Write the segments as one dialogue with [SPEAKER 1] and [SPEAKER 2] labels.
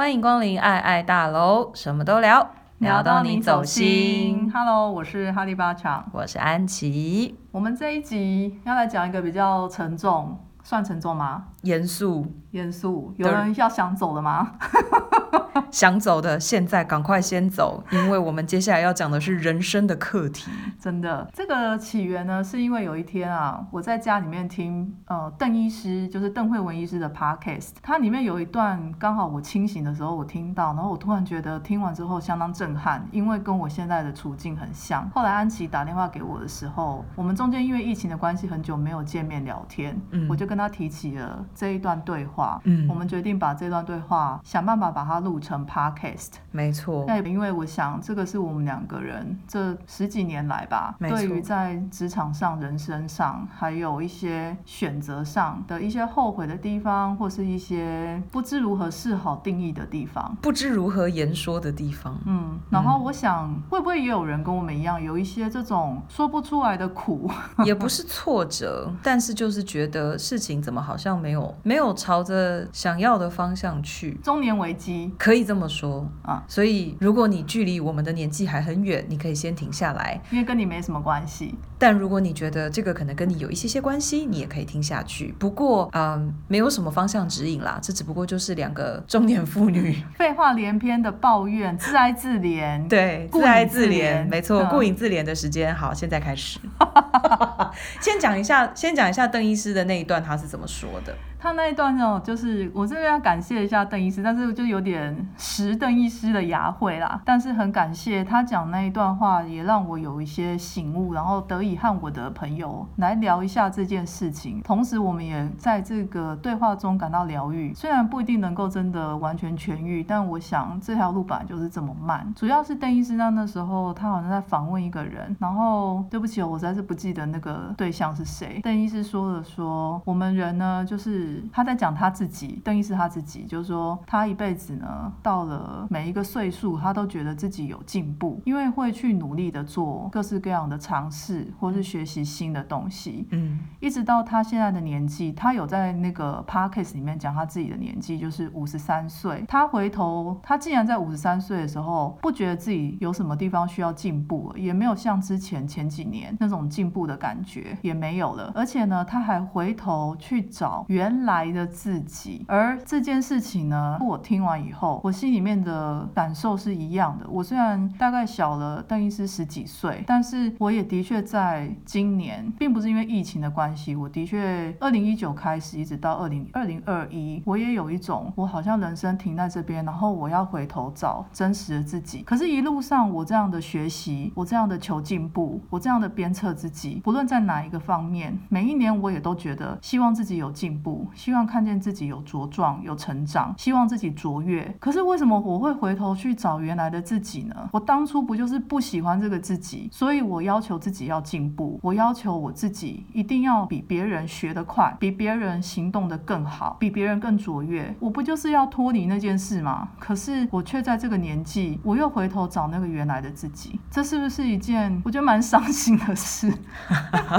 [SPEAKER 1] 欢迎光临爱爱大楼，什么都聊，聊到你走心。
[SPEAKER 2] Hello，我是哈利巴强，
[SPEAKER 1] 我是安琪。
[SPEAKER 2] 我们这一集要来讲一个比较沉重，算沉重吗？
[SPEAKER 1] 严肃，
[SPEAKER 2] 严肃。有人要想走的吗？
[SPEAKER 1] 想走的，现在赶快先走，因为我们接下来要讲的是人生的课题。
[SPEAKER 2] 真的，这个起源呢，是因为有一天啊，我在家里面听呃邓医师，就是邓慧文医师的 podcast，它里面有一段刚好我清醒的时候我听到，然后我突然觉得听完之后相当震撼，因为跟我现在的处境很像。后来安琪打电话给我的时候，我们中间因为疫情的关系很久没有见面聊天，嗯，我就跟他提起了这一段对话，嗯，我们决定把这段对话想办法把它录成。Podcast
[SPEAKER 1] 没错，
[SPEAKER 2] 那因为我想这个是我们两个人这十几年来吧，对于在职场上、人生上，还有一些选择上的一些后悔的地方，或是一些不知如何是好定义的地方，
[SPEAKER 1] 不知如何言说的地方。
[SPEAKER 2] 嗯，然后我想，会不会也有人跟我们一样，有一些这种说不出来的苦，
[SPEAKER 1] 也不是挫折，但是就是觉得事情怎么好像没有没有朝着想要的方向去，
[SPEAKER 2] 中年危机。
[SPEAKER 1] 可以这么说啊，所以如果你距离我们的年纪还很远，你可以先停下来，
[SPEAKER 2] 因为跟你没什么关系。
[SPEAKER 1] 但如果你觉得这个可能跟你有一些些关系，你也可以听下去。不过，嗯，没有什么方向指引啦，这只不过就是两个中年妇女
[SPEAKER 2] 废话连篇的抱怨，自哀自怜。
[SPEAKER 1] 对，自哀自怜，没错，顾影自怜的时间。好，现在开始。先讲一下，先讲一下邓医师的那一段，他是怎么说的？
[SPEAKER 2] 他那一段哦，就是我这边要感谢一下邓医师，但是就有点食邓医师的牙慧啦。但是很感谢他讲那一段话，也让我有一些醒悟，然后得以和我的朋友来聊一下这件事情。同时，我们也在这个对话中感到疗愈。虽然不一定能够真的完全痊愈，但我想这条路本来就是这么慢。主要是邓医师那那时候他好像在访问一个人，然后对不起，我实在是不记得那个对象是谁。邓医师说了说，我们人呢就是。他在讲他自己，邓医师他自己，就是说他一辈子呢，到了每一个岁数，他都觉得自己有进步，因为会去努力的做各式各样的尝试，或是学习新的东西。嗯，一直到他现在的年纪，他有在那个 podcast 里面讲他自己的年纪，就是五十三岁。他回头，他竟然在五十三岁的时候，不觉得自己有什么地方需要进步了，也没有像之前前几年那种进步的感觉，也没有了。而且呢，他还回头去找原。来的自己，而这件事情呢，我听完以后，我心里面的感受是一样的。我虽然大概小了邓医师十几岁，但是我也的确在在今年，并不是因为疫情的关系，我的确二零一九开始一直到二零二零二一，我也有一种我好像人生停在这边，然后我要回头找真实的自己。可是，一路上我这样的学习，我这样的求进步，我这样的鞭策自己，不论在哪一个方面，每一年我也都觉得希望自己有进步。希望看见自己有茁壮、有成长，希望自己卓越。可是为什么我会回头去找原来的自己呢？我当初不就是不喜欢这个自己，所以我要求自己要进步，我要求我自己一定要比别人学得快，比别人行动得更好，比别人更卓越。我不就是要脱离那件事吗？可是我却在这个年纪，我又回头找那个原来的自己，这是不是一件我觉得蛮伤心的事？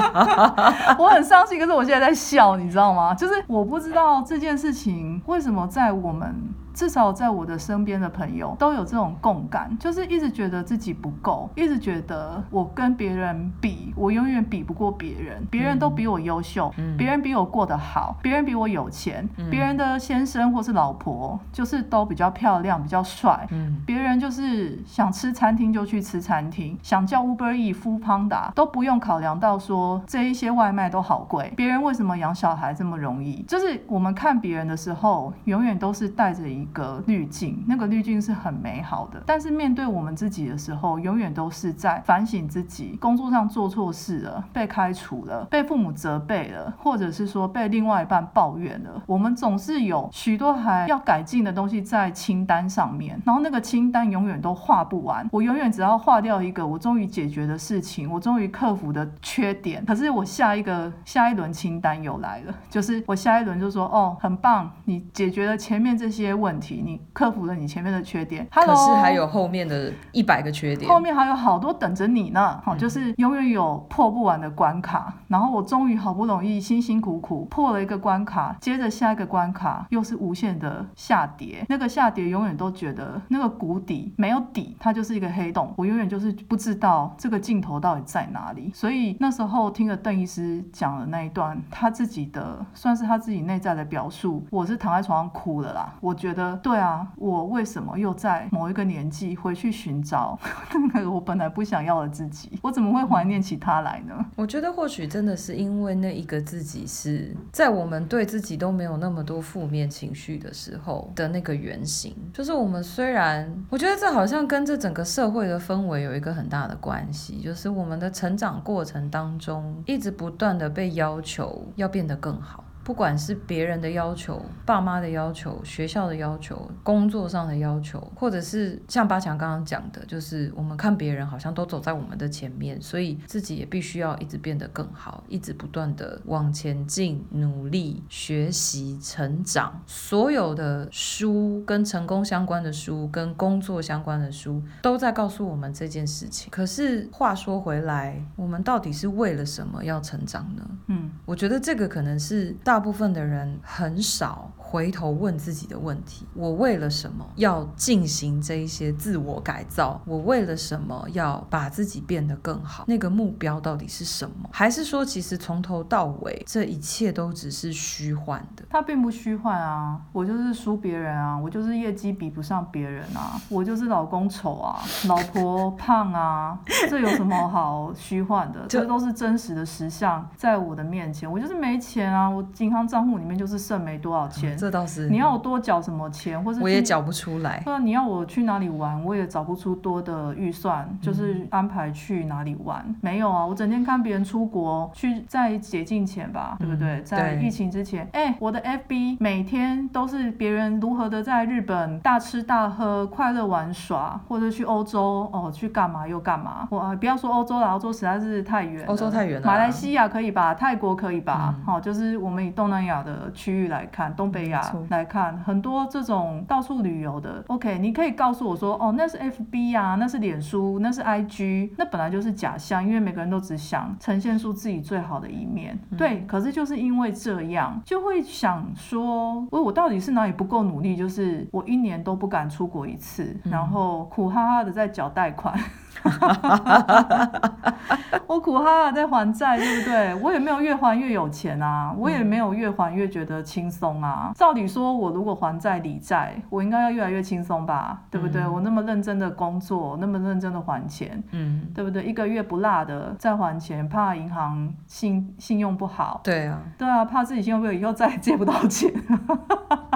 [SPEAKER 2] 我很伤心，可是我现在在笑，你知道吗？就是。我不知道这件事情为什么在我们。至少在我的身边的朋友都有这种共感，就是一直觉得自己不够，一直觉得我跟别人比，我永远比不过别人，别人都比我优秀，嗯，别人比我过得好，别人比我有钱，嗯，别人的先生或是老婆就是都比较漂亮，比较帅，嗯，别人就是想吃餐厅就去吃餐厅，想叫 Uber Eats、Foodpanda 都不用考量到说这一些外卖都好贵，别人为什么养小孩这么容易？就是我们看别人的时候，永远都是带着一。一个滤镜，那个滤镜是很美好的，但是面对我们自己的时候，永远都是在反省自己，工作上做错事了，被开除了，被父母责备了，或者是说被另外一半抱怨了。我们总是有许多还要改进的东西在清单上面，然后那个清单永远都画不完。我永远只要划掉一个我终于解决的事情，我终于克服的缺点，可是我下一个下一轮清单又来了，就是我下一轮就说哦，很棒，你解决了前面这些问题。问题，你克服了你前面的缺点，Hello,
[SPEAKER 1] 可是还有后面的一百个缺点，
[SPEAKER 2] 后面还有好多等着你呢。好、嗯，就是永远有破不完的关卡，然后我终于好不容易辛辛苦苦破了一个关卡，接着下一个关卡又是无限的下跌，那个下跌永远都觉得那个谷底没有底，它就是一个黑洞，我永远就是不知道这个尽头到底在哪里。所以那时候听了邓医师讲的那一段，他自己的算是他自己内在的表述，我是躺在床上哭了啦。我觉得对啊，我为什么又在某一个年纪回去寻找 那个我本来不想要的自己？我怎么会怀念起他来呢？
[SPEAKER 1] 我觉得或许真的是因为那一个自己是在我们对自己都没有那么多负面情绪的时候的那个原型。就是我们虽然，我觉得这好像跟这整个社会的氛围有一个很大的关系，就是我们的成长过程当中一直不断的被要求要变得更好。不管是别人的要求、爸妈的要求、学校的要求、工作上的要求，或者是像八强刚刚讲的，就是我们看别人好像都走在我们的前面，所以自己也必须要一直变得更好，一直不断的往前进、努力学习、成长。所有的书跟成功相关的书、跟工作相关的书，都在告诉我们这件事情。可是话说回来，我们到底是为了什么要成长呢？嗯，我觉得这个可能是。大部分的人很少回头问自己的问题：我为了什么要进行这一些自我改造？我为了什么要把自己变得更好？那个目标到底是什么？还是说，其实从头到尾这一切都只是虚幻的？
[SPEAKER 2] 它并不虚幻啊！我就是输别人啊！我就是业绩比不上别人啊！我就是老公丑啊，老婆胖啊！这有什么好虚幻的？这都是真实的实相在我的面前。我就是没钱啊！我。银行账户里面就是剩没多少钱，
[SPEAKER 1] 嗯、这倒是。
[SPEAKER 2] 你要我多缴什么钱，或者
[SPEAKER 1] 我也缴不出来。
[SPEAKER 2] 那你要我去哪里玩，我也找不出多的预算，就是安排去哪里玩。嗯、没有啊，我整天看别人出国去，在解禁前吧，对不对？嗯、在疫情之前，哎，我的 FB 每天都是别人如何的在日本大吃大喝、快乐玩耍，或者去欧洲哦，去干嘛又干嘛。我不要说欧洲了，欧洲实在是太远。
[SPEAKER 1] 欧洲太远了。
[SPEAKER 2] 马来西亚可以吧？泰国可以吧？好、嗯，就是我们。东南亚的区域来看，东北亚来看，很多这种到处旅游的，OK，你可以告诉我说，哦，那是 FB 啊，那是脸书，那是 IG，那本来就是假象，因为每个人都只想呈现出自己最好的一面，嗯、对。可是就是因为这样，就会想说，我我到底是哪里不够努力？就是我一年都不敢出国一次，嗯、然后苦哈哈的在缴贷款。我苦哈哈在还债，对不对？我也没有越还越有钱啊，我也没有越还越觉得轻松啊。照理说，我如果还债理债，我应该要越来越轻松吧，对不对？嗯、我那么认真的工作，那么认真的还钱，嗯，对不对？一个月不落的再还钱，怕银行信信用不好，
[SPEAKER 1] 对啊，
[SPEAKER 2] 对啊，怕自己信用不好以后再也借不到钱。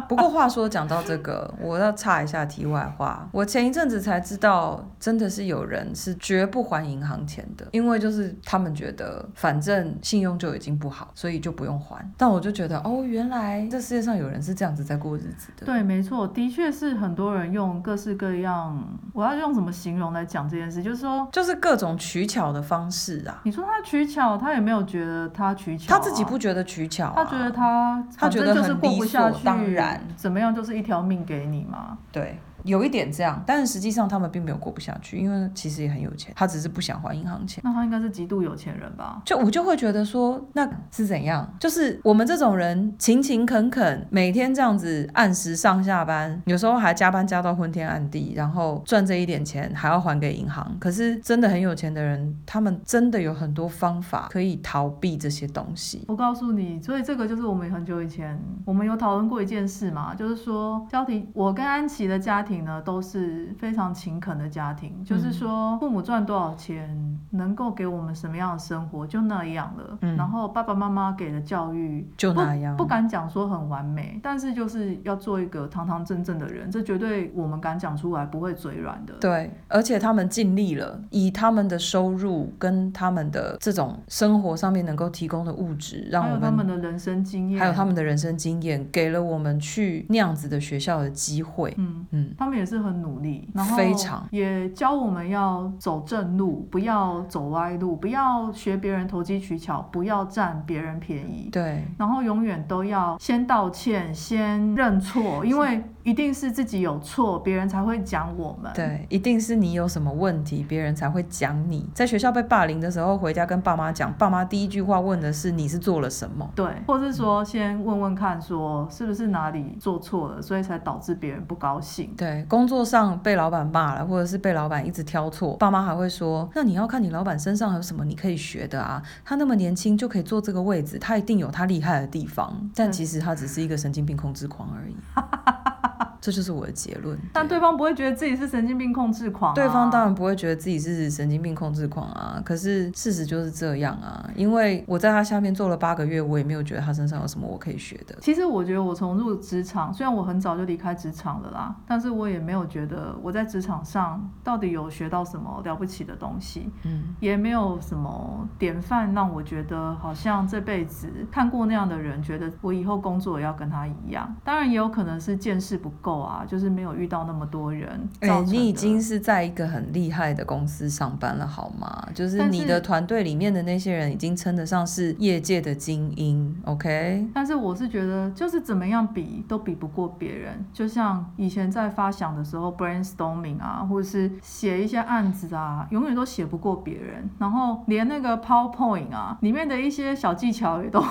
[SPEAKER 1] 不过话说讲到这个，我要插一下题外话，我前一阵子才知道，真的是有人。是绝不还银行钱的，因为就是他们觉得反正信用就已经不好，所以就不用还。但我就觉得哦，原来这世界上有人是这样子在过日子的。
[SPEAKER 2] 对，没错，的确是很多人用各式各样，我要用什么形容来讲这件事？就是说，
[SPEAKER 1] 就是各种取巧的方式啊。
[SPEAKER 2] 你说他取巧，他也没有觉得他取巧啊，
[SPEAKER 1] 他自己不觉得取巧啊，
[SPEAKER 2] 他觉得他
[SPEAKER 1] 他觉得
[SPEAKER 2] 就是过不下去，
[SPEAKER 1] 当然
[SPEAKER 2] 怎么样就是一条命给你嘛。
[SPEAKER 1] 对。有一点这样，但是实际上他们并没有过不下去，因为其实也很有钱，他只是不想还银行钱。
[SPEAKER 2] 那他应该是极度有钱人吧？
[SPEAKER 1] 就我就会觉得说，那是怎样？就是我们这种人勤勤恳恳，每天这样子按时上下班，有时候还加班加到昏天暗地，然后赚这一点钱还要还给银行。可是真的很有钱的人，他们真的有很多方法可以逃避这些东西。
[SPEAKER 2] 我告诉你，所以这个就是我们很久以前我们有讨论过一件事嘛，就是说家庭，我跟安琪的家庭。呢都是非常勤恳的家庭，嗯、就是说父母赚多少钱，能够给我们什么样的生活就那样了。嗯、然后爸爸妈妈给的教育
[SPEAKER 1] 就那样，
[SPEAKER 2] 不，不敢讲说很完美，但是就是要做一个堂堂正正的人，这绝对我们敢讲出来，不会嘴软的。
[SPEAKER 1] 对，而且他们尽力了，以他们的收入跟他们的这种生活上面能够提供的物质，让我们
[SPEAKER 2] 还有他们的人生经验，
[SPEAKER 1] 还有他们的人生经验，给了我们去那样子的学校的机会。嗯嗯。
[SPEAKER 2] 他们也是很努力，然后
[SPEAKER 1] 非常
[SPEAKER 2] 也教我们要走正路，不要走歪路，不要学别人投机取巧，不要占别人便宜。
[SPEAKER 1] 对，
[SPEAKER 2] 然后永远都要先道歉，先认错，因为一定是自己有错，别人才会讲我们。
[SPEAKER 1] 对，一定是你有什么问题，别人才会讲你。在学校被霸凌的时候，回家跟爸妈讲，爸妈第一句话问的是你是做了什么？
[SPEAKER 2] 对，或是说先问问看，说是不是哪里做错了，所以才导致别人不高兴。
[SPEAKER 1] 对，工作上被老板骂了，或者是被老板一直挑错，爸妈还会说，那你要看你老板身上有什么你可以学的啊？他那么年轻就可以坐这个位置，他一定有他厉害的地方。但其实他只是一个神经病控制狂而已。这就是我的结论，
[SPEAKER 2] 但对方不会觉得自己是神经病控制狂啊。
[SPEAKER 1] 对方当然不会觉得自己是神经病控制狂啊。可是事实就是这样啊，因为我在他下面做了八个月，我也没有觉得他身上有什么我可以学的。
[SPEAKER 2] 其实我觉得我从入职场，虽然我很早就离开职场了啦，但是我也没有觉得我在职场上到底有学到什么了不起的东西，嗯，也没有什么典范让我觉得好像这辈子看过那样的人，觉得我以后工作也要跟他一样。当然也有可能是见识不够。啊，就是没有遇到那么多人。哎、欸，
[SPEAKER 1] 你已经是在一个很厉害的公司上班了，好吗？就是你的团队里面的那些人已经称得上是业界的精英，OK？
[SPEAKER 2] 但是我是觉得，就是怎么样比都比不过别人。就像以前在发想的时候，brainstorming 啊，或者是写一些案子啊，永远都写不过别人。然后连那个 PowerPoint 啊，里面的一些小技巧也都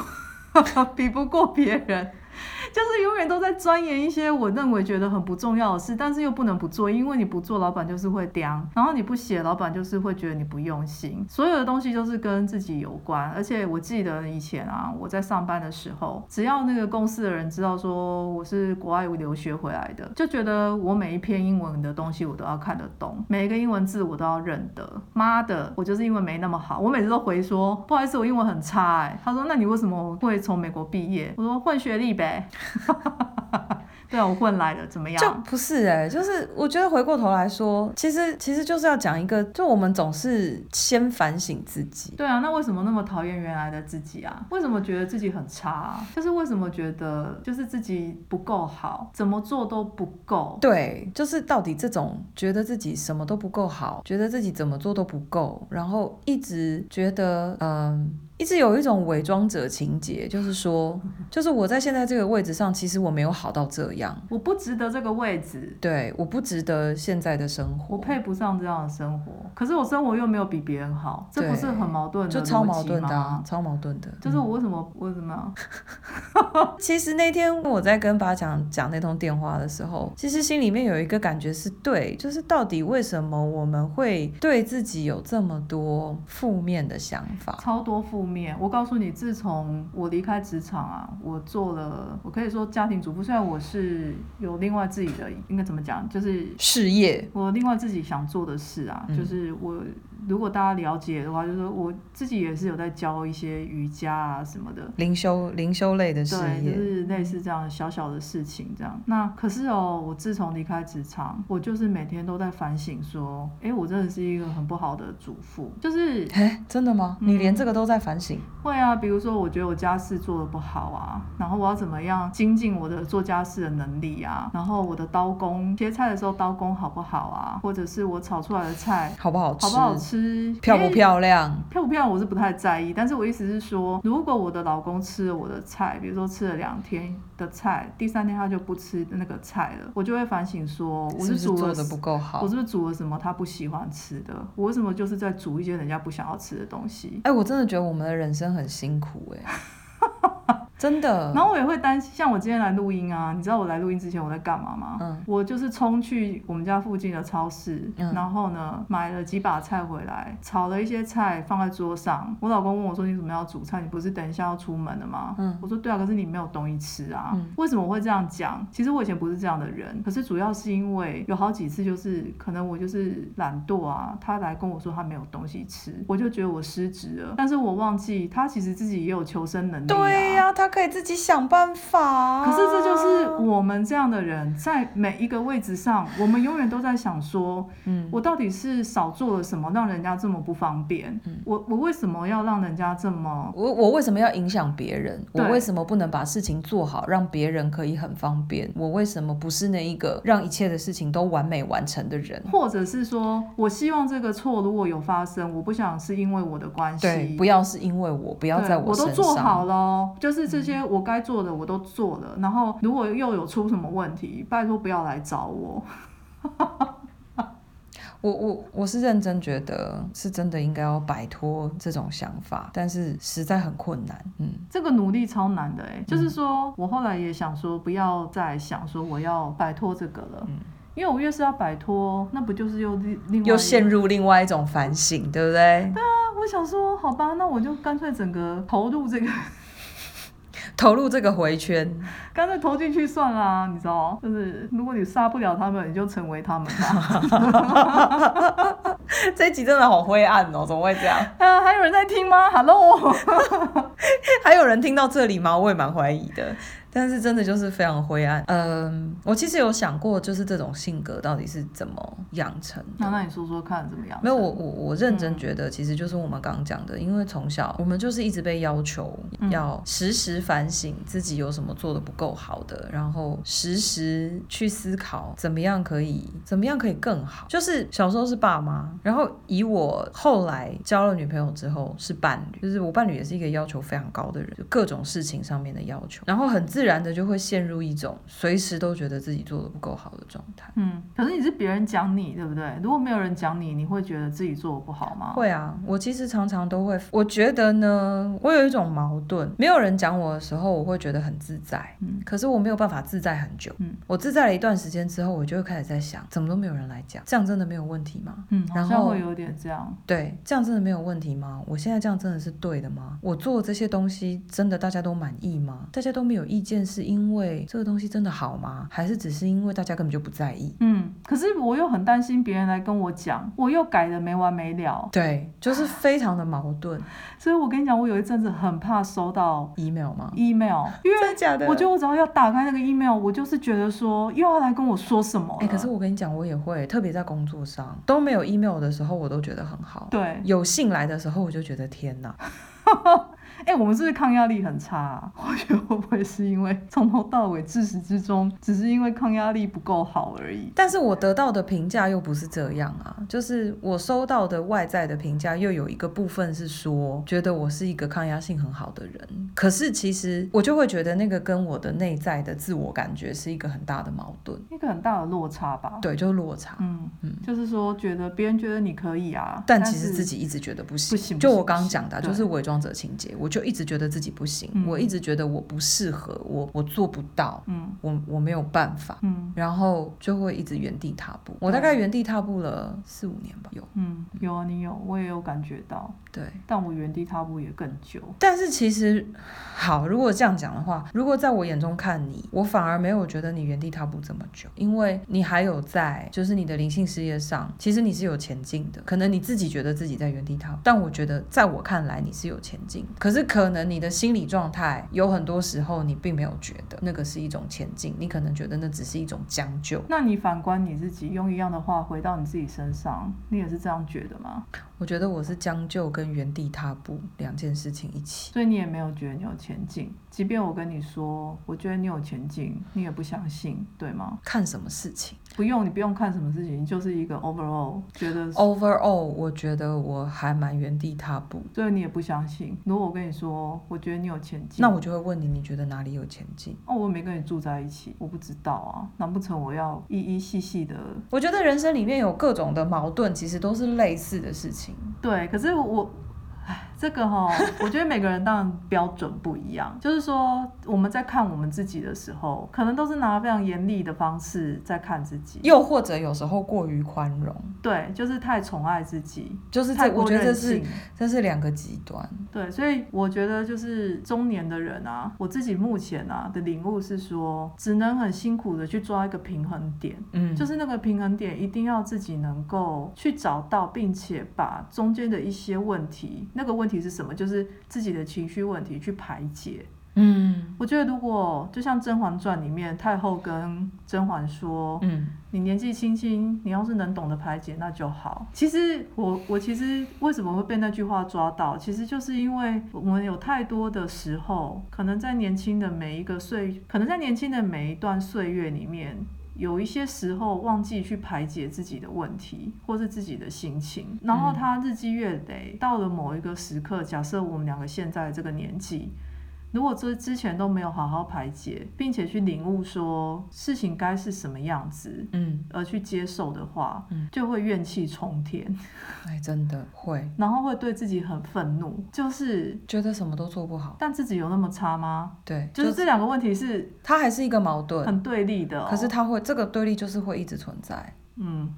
[SPEAKER 2] 比不过别人。就是永远都在钻研一些我认为觉得很不重要的事，但是又不能不做，因为你不做，老板就是会刁；然后你不写，老板就是会觉得你不用心。所有的东西都是跟自己有关。而且我记得以前啊，我在上班的时候，只要那个公司的人知道说我是国外留学回来的，就觉得我每一篇英文的东西我都要看得懂，每一个英文字我都要认得。妈的，我就是英文没那么好，我每次都回说不好意思，我英文很差欸。他说那你为什么会从美国毕业？我说混学历呗。对啊，我混来的，怎么样？
[SPEAKER 1] 就不是哎、欸，就是我觉得回过头来说，其实其实就是要讲一个，就我们总是先反省自己。
[SPEAKER 2] 对啊，那为什么那么讨厌原来的自己啊？为什么觉得自己很差啊？就是为什么觉得就是自己不够好，怎么做都不够？
[SPEAKER 1] 对，就是到底这种觉得自己什么都不够好，觉得自己怎么做都不够，然后一直觉得嗯。一直有一种伪装者情节，就是说，就是我在现在这个位置上，其实我没有好到这样，
[SPEAKER 2] 我不值得这个位置，
[SPEAKER 1] 对，我不值得现在的生活，
[SPEAKER 2] 我配不上这样的生活，可是我生活又没有比别人好，这不是很矛盾的？
[SPEAKER 1] 就超矛盾的啊，超矛盾的。
[SPEAKER 2] 就是我为什么为什么？
[SPEAKER 1] 其实那天我在跟八强讲那通电话的时候，其实心里面有一个感觉是对，就是到底为什么我们会对自己有这么多负面的想法，
[SPEAKER 2] 超多负。面，我告诉你，自从我离开职场啊，我做了，我可以说家庭主妇。虽然我是有另外自己的，应该怎么讲，就是
[SPEAKER 1] 事业，
[SPEAKER 2] 我另外自己想做的事啊，嗯、就是我。如果大家了解的话，就是我自己也是有在教一些瑜伽啊什么的
[SPEAKER 1] 灵修灵修类的事业，
[SPEAKER 2] 对，就是类似这样小小的事情这样。那可是哦，我自从离开职场，我就是每天都在反省说，哎，我真的是一个很不好的主妇，就是
[SPEAKER 1] 哎，真的吗？你连这个都在反省？
[SPEAKER 2] 嗯，会啊，比如说我觉得我家事做的不好啊，然后我要怎么样精进我的做家事的能力啊，然后我的刀工切菜的时候刀工好不好啊，或者是我炒出来的菜
[SPEAKER 1] 好不好吃，
[SPEAKER 2] 好不好吃？吃
[SPEAKER 1] 漂不漂亮？
[SPEAKER 2] 漂不漂亮我是不太在意，但是我意思是说，如果我的老公吃了我的菜，比如说吃了两天的菜，第三天他就不吃那个菜了，我就会反省说，我是煮的不够好，我是不是煮了什么他不喜欢吃的？我为什么就是在煮一些人家不想要吃的东西？
[SPEAKER 1] 哎、欸，我真的觉得我们的人生很辛苦哎、欸。真的，
[SPEAKER 2] 然后我也会担心，像我今天来录音啊，你知道我来录音之前我在干嘛吗？嗯，我就是冲去我们家附近的超市，嗯，然后呢买了几把菜回来，炒了一些菜放在桌上。我老公问我说：“你怎么要煮菜？你不是等一下要出门的吗？”嗯，我说：“对啊，可是你没有东西吃啊。嗯”为什么我会这样讲？其实我以前不是这样的人，可是主要是因为有好几次就是可能我就是懒惰啊，他来跟我说他没有东西吃，我就觉得我失职了。但是我忘记他其实自己也有求生能力啊。
[SPEAKER 1] 对呀，他。可以自己想办法。
[SPEAKER 2] 可是这就是我们这样的人，在每一个位置上，我们永远都在想说，嗯，我到底是少做了什么，让人家这么不方便？嗯，我我为什么要让人家这么？
[SPEAKER 1] 我我为什么要影响别人？我为什么不能把事情做好，让别人可以很方便？我为什么不是那一个让一切的事情都完美完成的人？
[SPEAKER 2] 或者是说我希望这个错如果有发生，我不想是因为我的关系，
[SPEAKER 1] 对，不要是因为我，不要在我身上。
[SPEAKER 2] 我都做好了，就是这些我该做的我都做了。嗯、然后如果又有出什么问题，拜托不要来找我。
[SPEAKER 1] 我我我是认真觉得是真的应该要摆脱这种想法，但是实在很困难。嗯，
[SPEAKER 2] 这个努力超难的哎，就是说我后来也想说，不要再想说我要摆脱这个了。嗯。因为我越是要摆脱，那不就是又另另外又
[SPEAKER 1] 陷入另外一种反省，对不对？
[SPEAKER 2] 对啊，我想说，好吧，那我就干脆整个投入这个，
[SPEAKER 1] 投入这个回圈，
[SPEAKER 2] 干脆投进去算啦，你知道？就是如果你杀不了他们，你就成为他们吧。
[SPEAKER 1] 这一集真的好灰暗哦，怎么会这样？
[SPEAKER 2] 啊，还有人在听吗？Hello，
[SPEAKER 1] 还有人听到这里吗？我也蛮怀疑的。但是真的就是非常灰暗。嗯，我其实有想过，就是这种性格到底是怎么养成的。
[SPEAKER 2] 那那你说说看，怎么样？
[SPEAKER 1] 没有，我我我认真觉得，其实就是我们刚刚讲的，嗯、因为从小我们就是一直被要求要时时反省自己有什么做的不够好的，然后时时去思考怎么样可以怎么样可以更好。就是小时候是爸妈，然后以我后来交了女朋友之后是伴侣，就是我伴侣也是一个要求非常高的人，就各种事情上面的要求，然后很自。自然的就会陷入一种随时都觉得自己做的不够好的状态。
[SPEAKER 2] 嗯，可是你是别人讲你，对不对？如果没有人讲你，你会觉得自己做的不好吗？
[SPEAKER 1] 会啊，我其实常常都会。我觉得呢，我有一种矛盾，没有人讲我的时候，我会觉得很自在。嗯，可是我没有办法自在很久。嗯，我自在了一段时间之后，我就会开始在想，怎么都没有人来讲，这样真的没有问题吗？
[SPEAKER 2] 嗯，好像会有点这样。
[SPEAKER 1] 对，这样真的没有问题吗？我现在这样真的是对的吗？我做这些东西真的大家都满意吗？大家都没有意见，是因为。这个东西真的好吗？还是只是因为大家根本就不在意？
[SPEAKER 2] 嗯，可是我又很担心别人来跟我讲，我又改的没完没了。
[SPEAKER 1] 对，就是非常的矛盾。
[SPEAKER 2] 所以我跟你讲，我有一阵子很怕收到
[SPEAKER 1] email 吗
[SPEAKER 2] ？email，因为假的？我觉得我只要要打开那个 email，我就是觉得说又要来跟我说什么。
[SPEAKER 1] 哎，可是我跟你讲，我也会，特别在工作上都没有 email 的时候，我都觉得很好。
[SPEAKER 2] 对，
[SPEAKER 1] 有信来的时候，我就觉得天哪。
[SPEAKER 2] 哎、欸，我们是不是抗压力很差啊？我觉得会不会是因为从头到尾自始至终，只是因为抗压力不够好而已？
[SPEAKER 1] 但是我得到的评价又不是这样啊，就是我收到的外在的评价又有一个部分是说，觉得我是一个抗压性很好的人。可是其实我就会觉得那个跟我的内在的自我感觉是一个很大的矛盾，
[SPEAKER 2] 一个很大的落差吧？
[SPEAKER 1] 对，就是落差。
[SPEAKER 2] 嗯嗯，就是说觉得别人觉得你可以啊，
[SPEAKER 1] 但其实自己一直觉得不行。不行，就我刚刚讲的，就是伪装者情节，我。就一直觉得自己不行，嗯、我一直觉得我不适合，我我做不到，嗯，我我没有办法，嗯，然后就会一直原地踏步。我大概原地踏步了四五年吧，有，
[SPEAKER 2] 嗯，有啊，你有，我也有感觉到，
[SPEAKER 1] 对，
[SPEAKER 2] 但我原地踏步也更久。
[SPEAKER 1] 但是其实，好，如果这样讲的话，如果在我眼中看你，我反而没有觉得你原地踏步这么久，因为你还有在，就是你的灵性事业上，其实你是有前进的。可能你自己觉得自己在原地踏步，但我觉得在我看来你是有前进，可是。可能你的心理状态有很多时候你并没有觉得那个是一种前进，你可能觉得那只是一种将就。
[SPEAKER 2] 那你反观你自己，用一样的话回到你自己身上，你也是这样觉得吗？
[SPEAKER 1] 我觉得我是将就跟原地踏步两件事情一起，
[SPEAKER 2] 所以你也没有觉得你有前进。即便我跟你说，我觉得你有前进，你也不相信，对吗？
[SPEAKER 1] 看什么事情？
[SPEAKER 2] 不用，你不用看什么事情，你就是一个 overall 觉得
[SPEAKER 1] overall，我觉得我还蛮原地踏步，
[SPEAKER 2] 所以你也不相信。如果我跟你说，我觉得你有前进，
[SPEAKER 1] 那我就会问你，你觉得哪里有前进？
[SPEAKER 2] 哦，我没跟你住在一起，我不知道啊。难不成我要一一细细的？
[SPEAKER 1] 我觉得人生里面有各种的矛盾，其实都是类似的事情。
[SPEAKER 2] 对，可是我。这个哈，我觉得每个人当然标准不一样。就是说，我们在看我们自己的时候，可能都是拿非常严厉的方式在看自己，
[SPEAKER 1] 又或者有时候过于宽容。
[SPEAKER 2] 对，就是太宠爱自己，
[SPEAKER 1] 就是太，我觉得这是这是两个极端。
[SPEAKER 2] 对，所以我觉得就是中年的人啊，我自己目前啊的领悟是说，只能很辛苦的去抓一个平衡点。嗯，就是那个平衡点一定要自己能够去找到，并且把中间的一些问题，那个问题。是什么？就是自己的情绪问题去排解，
[SPEAKER 1] 嗯，
[SPEAKER 2] 我觉得如果就像《甄嬛传》里面太后跟甄嬛说，嗯，你年纪轻轻，你要是能懂得排解，那就好。其实我我其实为什么会被那句话抓到，其实就是因为我们有太多的时候，可能在年轻的每一个岁，可能在年轻的每一段岁月里面。有一些时候忘记去排解自己的问题，或是自己的心情，然后他日积月累，到了某一个时刻，假设我们两个现在这个年纪。如果这之前都没有好好排解，并且去领悟说事情该是什么样子，嗯，而去接受的话，嗯，就会怨气冲天，
[SPEAKER 1] 哎，真的会，
[SPEAKER 2] 然后会对自己很愤怒，就是
[SPEAKER 1] 觉得什么都做不好，
[SPEAKER 2] 但自己有那么差吗？
[SPEAKER 1] 对，
[SPEAKER 2] 就是这两个问题是，
[SPEAKER 1] 它还是一个矛盾，
[SPEAKER 2] 很对立的哦，
[SPEAKER 1] 可是它会这个对立就是会一直存在，
[SPEAKER 2] 嗯。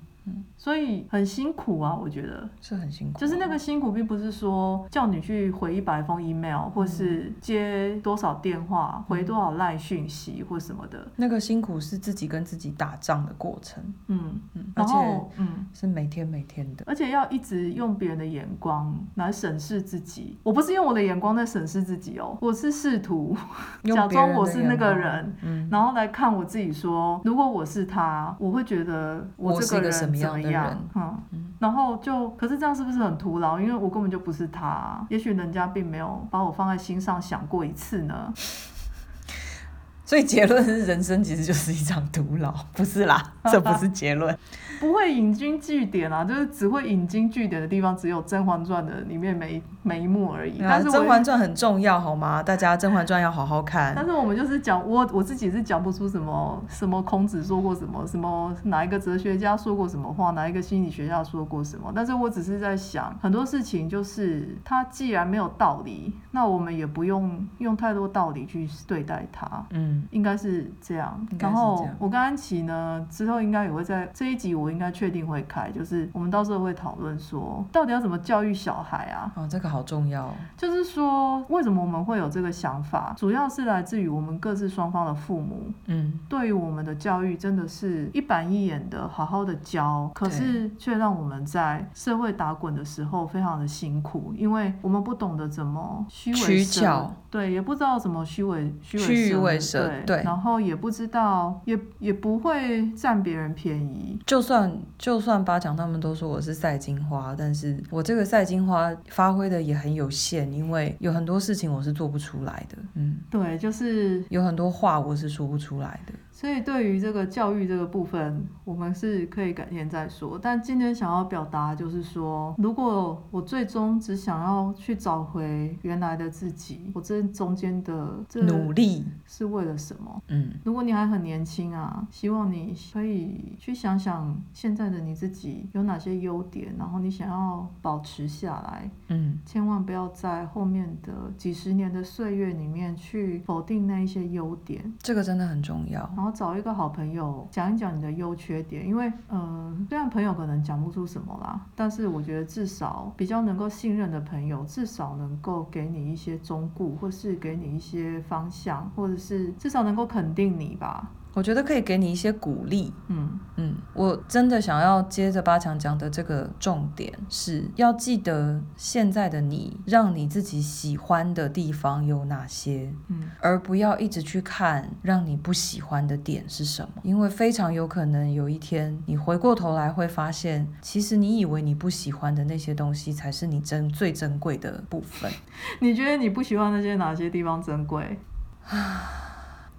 [SPEAKER 2] 所以很辛苦啊，我觉得
[SPEAKER 1] 是很辛苦。
[SPEAKER 2] 就是那个辛苦，并不是说叫你去回一百封 email，或是接多少电话，回多少赖讯息或什么的。
[SPEAKER 1] 那个辛苦是自己跟自己打仗的过程。
[SPEAKER 2] 嗯
[SPEAKER 1] 嗯，而且嗯是每天每天的，
[SPEAKER 2] 而且要一直用别人的眼光来审视自己。我不是用我的眼光在审视自己哦，我是试图假装我是那个人，嗯，然后来看我自己说，如果我是他，我会觉得我这个人怎么样？嗯，然后就，可是这样是不是很徒劳？因为我根本就不是他，也许人家并没有把我放在心上想过一次呢。
[SPEAKER 1] 所以结论是，人生其实就是一场徒劳，不是啦，这不是结论。
[SPEAKER 2] 不会引经据典啊，就是只会引经据典的地方，只有《甄嬛传》的里面每每一幕而已。但是《
[SPEAKER 1] 甄嬛传》很重要，好吗？大家《甄嬛传》要好好看。
[SPEAKER 2] 但是我们就是讲我我自己是讲不出什么什么孔子说过什么，什么哪一个哲学家说过什么话，哪一个心理学家说过什么。但是我只是在想，很多事情就是它既然没有道理，那我们也不用用太多道理去对待它。嗯，应该是这样。然后我跟安琪呢，之后应该也会在这一集我。我应该确定会开，就是我们到时候会讨论说，到底要怎么教育小孩啊？
[SPEAKER 1] 哦，这个好重要。
[SPEAKER 2] 就是说，为什么我们会有这个想法？主要是来自于我们各自双方的父母，嗯，对于我们的教育真的是一板一眼的好好的教，可是却让我们在社会打滚的时候非常的辛苦，因为我们不懂得怎么虚伪取巧，对，也不知道怎么虚伪虚伪伪，对，对，然后也不知道，也也不会占别人便宜，
[SPEAKER 1] 就算。就算八强他们都说我是赛金花，但是我这个赛金花发挥的也很有限，因为有很多事情我是做不出来的。嗯，
[SPEAKER 2] 对，就是
[SPEAKER 1] 有很多话我是说不出来的。
[SPEAKER 2] 所以对于这个教育这个部分，我们是可以改天再说。但今天想要表达就是说，如果我最终只想要去找回原来的自己，我这中间的
[SPEAKER 1] 努力
[SPEAKER 2] 是为了什么？嗯，如果你还很年轻啊，希望你可以去想想现在的你自己有哪些优点，然后你想要保持下来。嗯，千万不要在后面的几十年的岁月里面去否定那一些优点。
[SPEAKER 1] 这个真的很重要。
[SPEAKER 2] 然后找一个好朋友讲一讲你的优缺点，因为嗯、呃，虽然朋友可能讲不出什么啦，但是我觉得至少比较能够信任的朋友，至少能够给你一些忠固，或是给你一些方向，或者是至少能够肯定你吧。
[SPEAKER 1] 我觉得可以给你一些鼓励。嗯嗯，我真的想要接着八强讲的这个重点是要记得现在的你，让你自己喜欢的地方有哪些，嗯，而不要一直去看让你不喜欢的点是什么，因为非常有可能有一天你回过头来会发现，其实你以为你不喜欢的那些东西才是你珍最珍贵的部分。
[SPEAKER 2] 你觉得你不喜欢那些哪些地方珍贵？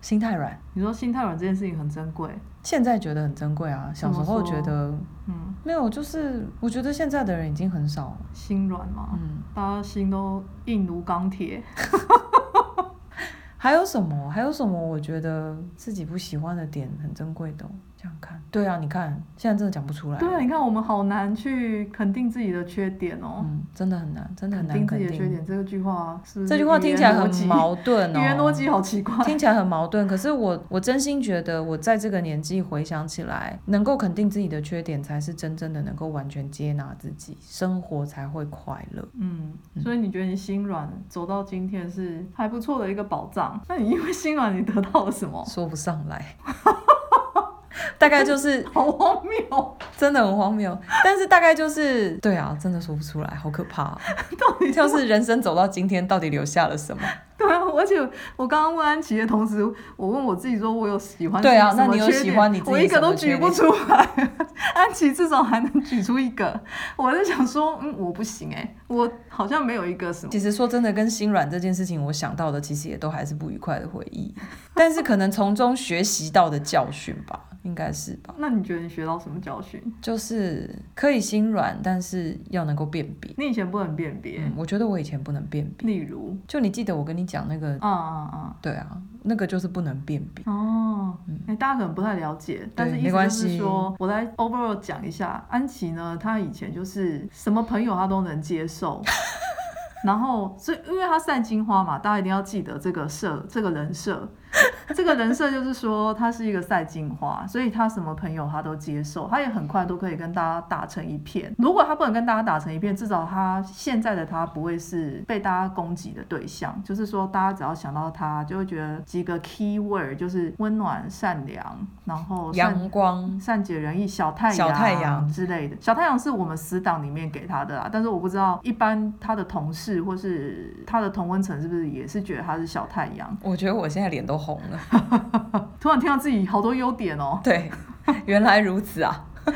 [SPEAKER 1] 心太软，
[SPEAKER 2] 你说心太软这件事情很珍贵，
[SPEAKER 1] 现在觉得很珍贵啊。小时候觉得，嗯，没有，就是我觉得现在的人已经很少
[SPEAKER 2] 心软嘛，嗯，大家心都硬如钢铁。
[SPEAKER 1] 还有什么？还有什么？我觉得自己不喜欢的点很珍贵的。这样看，对啊，你看，现在真的讲不出来。
[SPEAKER 2] 对啊，你看我们好难去肯定自己的缺点哦。
[SPEAKER 1] 嗯，真的很难，真的很难
[SPEAKER 2] 肯定自己的缺点。这个句话是是？
[SPEAKER 1] 这句话听起来很矛盾哦。
[SPEAKER 2] 语言逻辑好奇怪。
[SPEAKER 1] 听起来很矛盾，可是我我真心觉得，我在这个年纪回想起来，能够肯定自己的缺点，才是真正的能够完全接纳自己，生活才会快乐。
[SPEAKER 2] 嗯，所以你觉得你心软走到今天是还不错的一个保障？那你因为心软，你得到了什么？
[SPEAKER 1] 说不上来。大概就是
[SPEAKER 2] 好荒谬，
[SPEAKER 1] 真的很荒谬。但是大概就是，对啊，真的说不出来，好可怕啊。
[SPEAKER 2] 到底
[SPEAKER 1] 就是人生走到今天，到底留下了什么？
[SPEAKER 2] 对啊，而且我刚刚问安琪的同时，我问我自己说，我有喜欢
[SPEAKER 1] 对啊？那你有喜欢你自己
[SPEAKER 2] 我一个都举不出来。安琪至少还能举出一个。我在想说，嗯，我不行哎、欸，我好像没有一个什么。
[SPEAKER 1] 其实说真的，跟心软这件事情，我想到的其实也都还是不愉快的回忆，但是可能从中学习到的教训吧。应该是吧？
[SPEAKER 2] 那你觉得你学到什么教训？
[SPEAKER 1] 就是可以心软，但是要能够辨别。
[SPEAKER 2] 你以前不能辨别？
[SPEAKER 1] 嗯，我觉得我以前不能辨别。
[SPEAKER 2] 例如，
[SPEAKER 1] 就你记得我跟你讲那个？
[SPEAKER 2] 啊啊啊！对啊，
[SPEAKER 1] 那个就是不能辨别。
[SPEAKER 2] 哦，哎、大家可能不太了解，但是意思就是说，我来 overall 讲一下，安琪呢，她以前就是什么朋友她都能接受。然后，所以因为他散金花嘛，大家一定要记得这个设这个人设，这个人设就是说他是一个赛金花，所以他什么朋友他都接受，他也很快都可以跟大家打成一片。如果他不能跟大家打成一片，至少他现在的他不会是被大家攻击的对象。就是说，大家只要想到他，就会觉得几个 key word 就是温暖、善良，然后
[SPEAKER 1] 阳光、
[SPEAKER 2] 善解人意、小太阳、小太阳之类的。小太阳是我们死党里面给他的啦，但是我不知道一般他的同事。或是他的同温层是不是也是觉得他是小太阳？
[SPEAKER 1] 我觉得我现在脸都红了，
[SPEAKER 2] 突然听到自己好多优点哦。
[SPEAKER 1] 对，原来如此啊。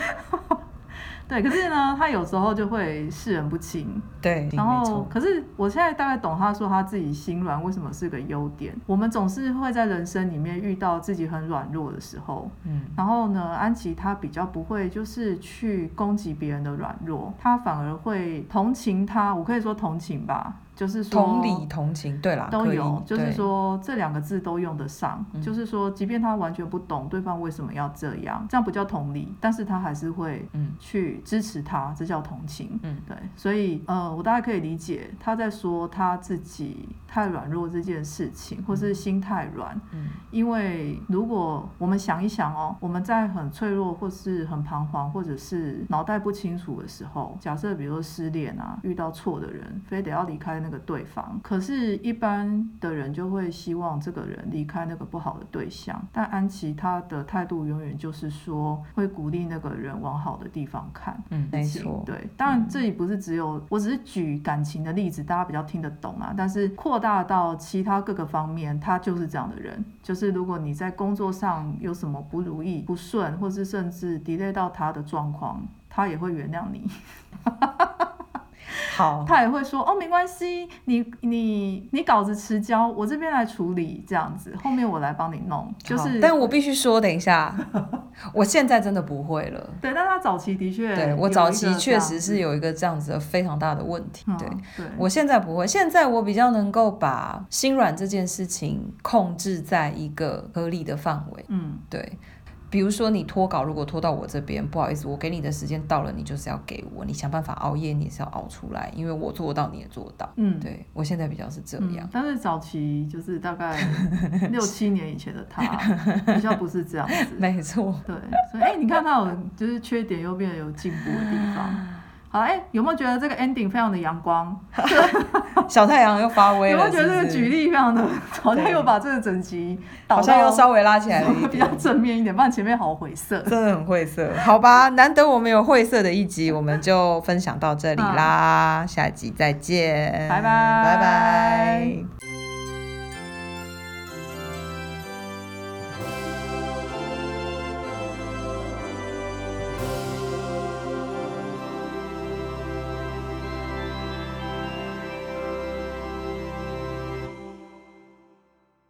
[SPEAKER 2] 对，可是呢，他有时候就会视人不清。
[SPEAKER 1] 对，
[SPEAKER 2] 然后可是我现在大概懂他说他自己心软为什么是个优点。我们总是会在人生里面遇到自己很软弱的时候，嗯，然后呢，安琪他比较不会就是去攻击别人的软弱，他反而会同情他，我可以说同情吧。就是说
[SPEAKER 1] 同理同情，对啦，
[SPEAKER 2] 都有。就是说这两个字都用得上。就是说，即便他完全不懂对方为什么要这样，这样不叫同理，但是他还是会嗯去支持他，这叫同情。嗯，对。所以呃，我大概可以理解他在说他自己太软弱这件事情，或是心太软。嗯，因为如果我们想一想哦，我们在很脆弱，或是很彷徨，或者是脑袋不清楚的时候，假设比如说失恋啊，遇到错的人，非得要离开那个。对方，可是，一般的人就会希望这个人离开那个不好的对象。但安琪她的态度永远就是说，会鼓励那个人往好的地方看。
[SPEAKER 1] 嗯，没错。
[SPEAKER 2] 对，当然这里不是只有，我只是举感情的例子，大家比较听得懂啊。但是扩大到其他各个方面，他就是这样的人。就是如果你在工作上有什么不如意、不顺，或是甚至 delay 到他的状况，他也会原谅你。
[SPEAKER 1] 好，
[SPEAKER 2] 他也会说哦，没关系，你你你稿子迟交，我这边来处理，这样子，后面我来帮你弄。就是，
[SPEAKER 1] 但我必须说，等一下，我现在真的不会了。
[SPEAKER 2] 对，但他早期的确，
[SPEAKER 1] 对我早期确实是有一个这样子的非常大的问
[SPEAKER 2] 题。对，
[SPEAKER 1] 我现在不会，现在我比较能够把心软这件事情控制在一个合理的范围。嗯，对。比如说你拖稿，如果拖到我这边，不好意思，我给你的时间到了，你就是要给我，你想办法熬夜，你也是要熬出来，因为我做到，你也做到。嗯，对，我现在比较是这样。嗯，但是
[SPEAKER 2] 早期就是大概六七年以前的他，比较不是这样子。
[SPEAKER 1] 没错。
[SPEAKER 2] 对，所以哎，你看他有就是缺点又变得有进步的地方。好，哎、欸，有没有觉得这个 ending 非常的阳光？
[SPEAKER 1] 小太阳又发威了。有没有
[SPEAKER 2] 觉得这个举例非常的，好像又把这个整集
[SPEAKER 1] 好像又稍微拉起来了一点，
[SPEAKER 2] 比较正面一点，不然前面好晦涩。
[SPEAKER 1] 真的很晦涩。好吧，难得我们有晦涩的一集，我们就分享到这里啦，嗯、下集再见，
[SPEAKER 2] 拜拜，
[SPEAKER 1] 拜拜。